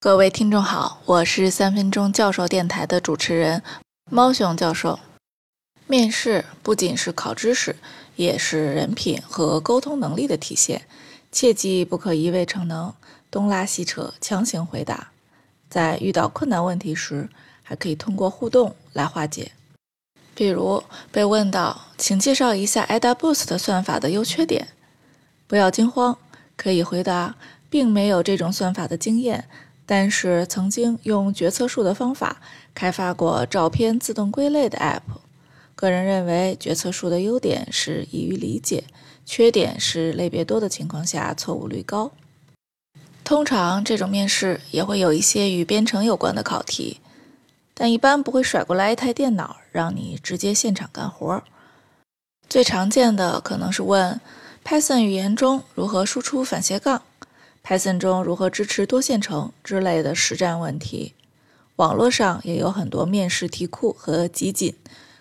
各位听众好，我是三分钟教授电台的主持人猫熊教授。面试不仅是考知识，也是人品和沟通能力的体现，切记不可一味逞能，东拉西扯，强行回答。在遇到困难问题时，还可以通过互动来化解。比如被问到，请介绍一下 AdaBoost 算法的优缺点，不要惊慌，可以回答，并没有这种算法的经验。但是曾经用决策树的方法开发过照片自动归类的 App，个人认为决策树的优点是易于理解，缺点是类别多的情况下错误率高。通常这种面试也会有一些与编程有关的考题，但一般不会甩过来一台电脑让你直接现场干活。最常见的可能是问 Python 语言中如何输出反斜杠。Python 中如何支持多线程之类的实战问题，网络上也有很多面试题库和集锦，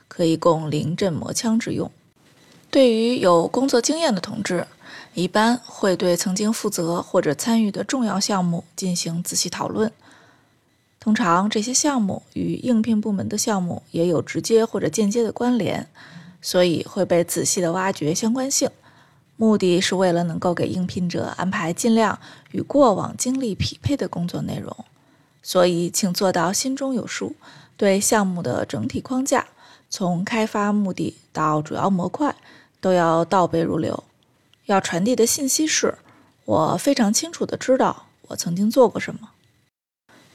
可以供临阵磨枪之用。对于有工作经验的同志，一般会对曾经负责或者参与的重要项目进行仔细讨论。通常这些项目与应聘部门的项目也有直接或者间接的关联，所以会被仔细的挖掘相关性。目的是为了能够给应聘者安排尽量与过往经历匹配的工作内容，所以请做到心中有数，对项目的整体框架，从开发目的到主要模块，都要倒背如流。要传递的信息是：我非常清楚的知道我曾经做过什么。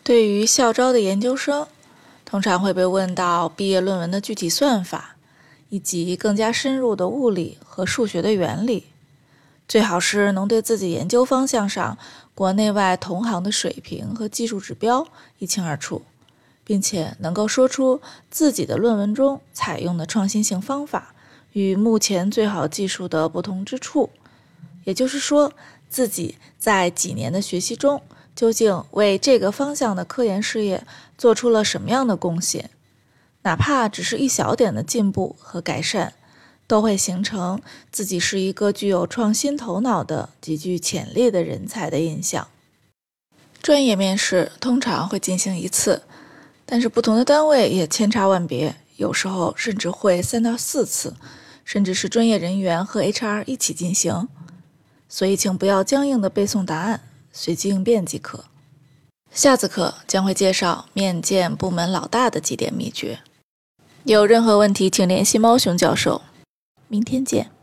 对于校招的研究生，通常会被问到毕业论文的具体算法，以及更加深入的物理和数学的原理。最好是能对自己研究方向上国内外同行的水平和技术指标一清二楚，并且能够说出自己的论文中采用的创新性方法与目前最好技术的不同之处。也就是说，自己在几年的学习中究竟为这个方向的科研事业做出了什么样的贡献，哪怕只是一小点的进步和改善。都会形成自己是一个具有创新头脑的、极具潜力的人才的印象。专业面试通常会进行一次，但是不同的单位也千差万别，有时候甚至会三到四次，甚至是专业人员和 HR 一起进行。所以，请不要僵硬的背诵答案，随机应变即可。下次课将会介绍面见部门老大的几点秘诀。有任何问题，请联系猫熊教授。明天见。